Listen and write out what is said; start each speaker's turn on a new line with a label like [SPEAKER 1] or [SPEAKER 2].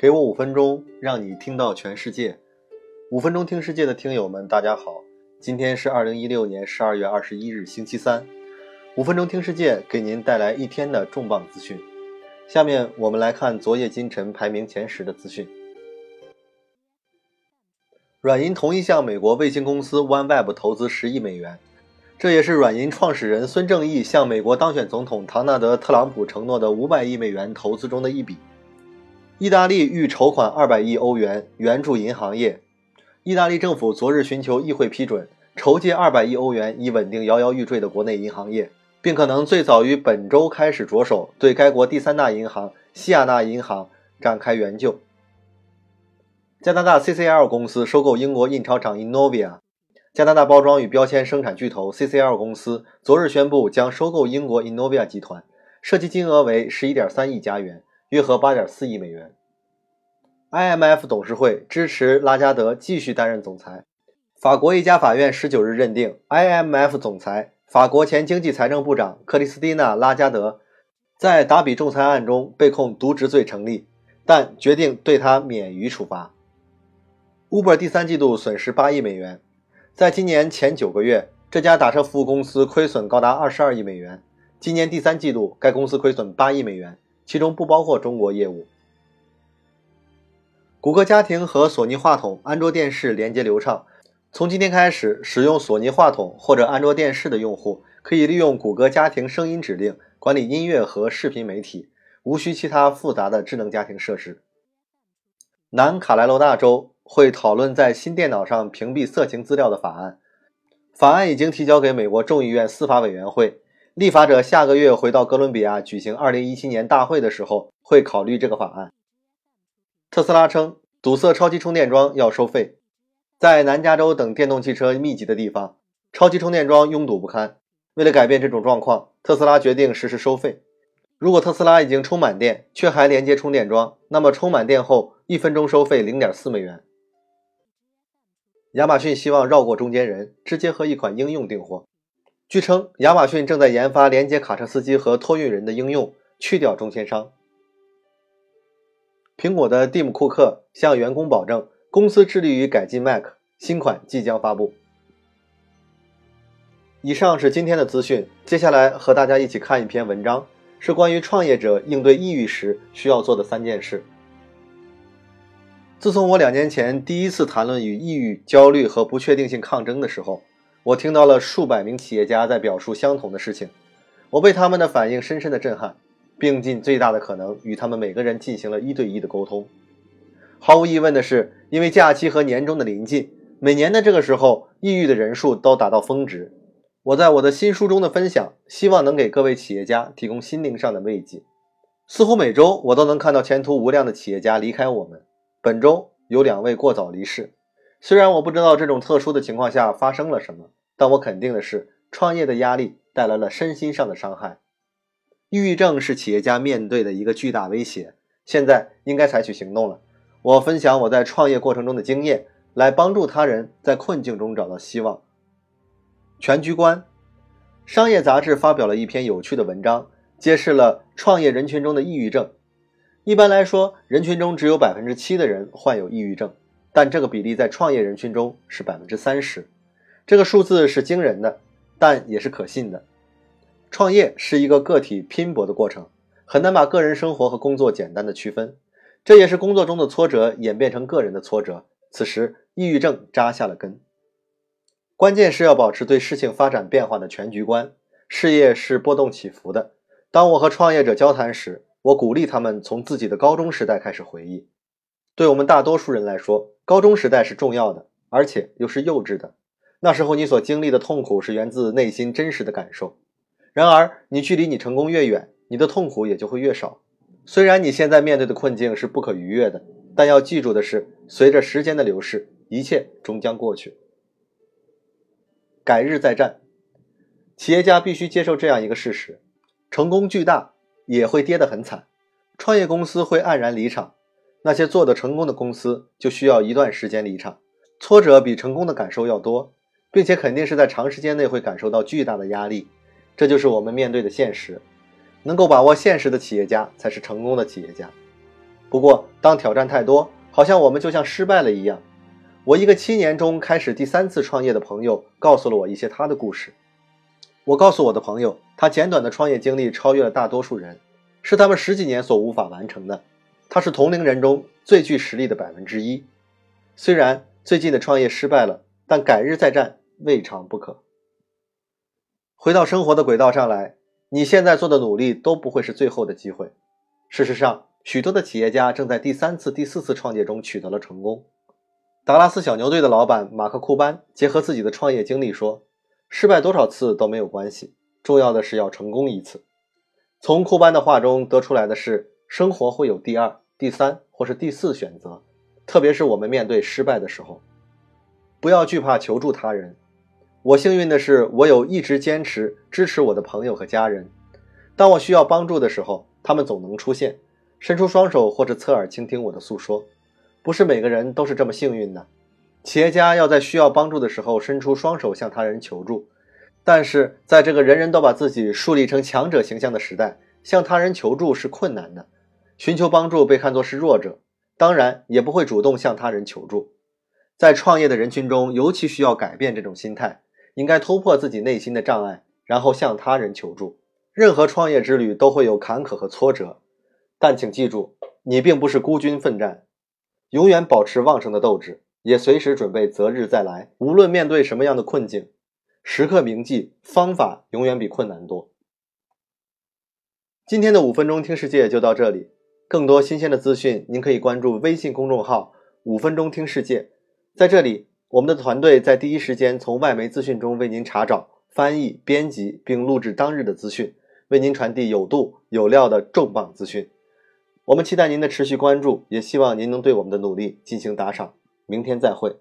[SPEAKER 1] 给我五分钟，让你听到全世界。五分钟听世界的听友们，大家好，今天是二零一六年十二月二十一日，星期三。五分钟听世界给您带来一天的重磅资讯。下面我们来看昨夜今晨排名前十的资讯。软银同意向美国卫星公司 OneWeb 投资十亿美元，这也是软银创始人孙正义向美国当选总统唐纳德·特朗普承诺的五百亿美元投资中的一笔。意大利欲筹款二百亿欧元援助银行业。意大利政府昨日寻求议会批准，筹借二百亿欧元以稳定摇摇欲坠的国内银行业，并可能最早于本周开始着手对该国第三大银行西亚纳银行展开援救。加拿大 CCL 公司收购英国印钞厂 Innovia。加拿大包装与标签生产巨头 CCL 公司昨日宣布将收购英国 Innovia 集团，涉及金额为十一点三亿加元。约合八点四亿美元。IMF 董事会支持拉加德继续担任总裁。法国一家法院十九日认定，IMF 总裁、法国前经济财政部长克里斯蒂娜·拉加德在达比仲裁案中被控渎职罪成立，但决定对他免于处罚。Uber 第三季度损失八亿美元。在今年前九个月，这家打车服务公司亏损高达二十二亿美元。今年第三季度，该公司亏损八亿美元。其中不包括中国业务。谷歌家庭和索尼话筒、安卓电视连接流畅。从今天开始，使用索尼话筒或者安卓电视的用户可以利用谷歌家庭声音指令管理音乐和视频媒体，无需其他复杂的智能家庭设施。南卡莱罗纳州会讨论在新电脑上屏蔽色情资料的法案，法案已经提交给美国众议院司法委员会。立法者下个月回到哥伦比亚举行2017年大会的时候，会考虑这个法案。特斯拉称，堵塞超级充电桩要收费。在南加州等电动汽车密集的地方，超级充电桩拥堵不堪。为了改变这种状况，特斯拉决定实施收费。如果特斯拉已经充满电，却还连接充电桩，那么充满电后一分钟收费0.4美元。亚马逊希望绕过中间人，直接和一款应用订货。据称，亚马逊正在研发连接卡车司机和托运人的应用，去掉中间商。苹果的蒂姆·库克向员工保证，公司致力于改进 Mac，新款即将发布。以上是今天的资讯，接下来和大家一起看一篇文章，是关于创业者应对抑郁时需要做的三件事。自从我两年前第一次谈论与抑郁、焦虑和不确定性抗争的时候。我听到了数百名企业家在表述相同的事情，我被他们的反应深深的震撼，并尽最大的可能与他们每个人进行了一对一的沟通。毫无疑问的是，因为假期和年终的临近，每年的这个时候，抑郁的人数都达到峰值。我在我的新书中的分享，希望能给各位企业家提供心灵上的慰藉。似乎每周我都能看到前途无量的企业家离开我们。本周有两位过早离世。虽然我不知道这种特殊的情况下发生了什么，但我肯定的是，创业的压力带来了身心上的伤害。抑郁症是企业家面对的一个巨大威胁，现在应该采取行动了。我分享我在创业过程中的经验，来帮助他人在困境中找到希望。全局观，商业杂志发表了一篇有趣的文章，揭示了创业人群中的抑郁症。一般来说，人群中只有百分之七的人患有抑郁症。但这个比例在创业人群中是百分之三十，这个数字是惊人的，但也是可信的。创业是一个个体拼搏的过程，很难把个人生活和工作简单的区分。这也是工作中的挫折演变成个人的挫折，此时抑郁症扎下了根。关键是要保持对事情发展变化的全局观。事业是波动起伏的。当我和创业者交谈时，我鼓励他们从自己的高中时代开始回忆。对我们大多数人来说，高中时代是重要的，而且又是幼稚的。那时候你所经历的痛苦是源自内心真实的感受。然而，你距离你成功越远，你的痛苦也就会越少。虽然你现在面对的困境是不可逾越的，但要记住的是，随着时间的流逝，一切终将过去。改日再战，企业家必须接受这样一个事实：成功巨大，也会跌得很惨。创业公司会黯然离场。那些做得成功的公司就需要一段时间离场，挫折比成功的感受要多，并且肯定是在长时间内会感受到巨大的压力。这就是我们面对的现实。能够把握现实的企业家才是成功的企业家。不过，当挑战太多，好像我们就像失败了一样。我一个七年中开始第三次创业的朋友告诉了我一些他的故事。我告诉我的朋友，他简短的创业经历超越了大多数人，是他们十几年所无法完成的。他是同龄人中最具实力的百分之一。虽然最近的创业失败了，但改日再战未尝不可。回到生活的轨道上来，你现在做的努力都不会是最后的机会。事实上，许多的企业家正在第三次、第四次创业中取得了成功。达拉斯小牛队的老板马克·库班结合自己的创业经历说：“失败多少次都没有关系，重要的是要成功一次。”从库班的话中得出来的是，生活会有第二、第三或是第四选择，特别是我们面对失败的时候，不要惧怕求助他人。我幸运的是，我有一直坚持支持我的朋友和家人。当我需要帮助的时候，他们总能出现，伸出双手或者侧耳倾听我的诉说。不是每个人都是这么幸运的。企业家要在需要帮助的时候伸出双手向他人求助，但是在这个人人都把自己树立成强者形象的时代，向他人求助是困难的。寻求帮助被看作是弱者，当然也不会主动向他人求助。在创业的人群中，尤其需要改变这种心态，应该突破自己内心的障碍，然后向他人求助。任何创业之旅都会有坎坷和挫折，但请记住，你并不是孤军奋战。永远保持旺盛的斗志，也随时准备择日再来。无论面对什么样的困境，时刻铭记方法永远比困难多。今天的五分钟听世界就到这里，更多新鲜的资讯，您可以关注微信公众号“五分钟听世界”。在这里，我们的团队在第一时间从外媒资讯中为您查找、翻译、编辑并录制当日的资讯，为您传递有度有料的重磅资讯。我们期待您的持续关注，也希望您能对我们的努力进行打赏。明天再会。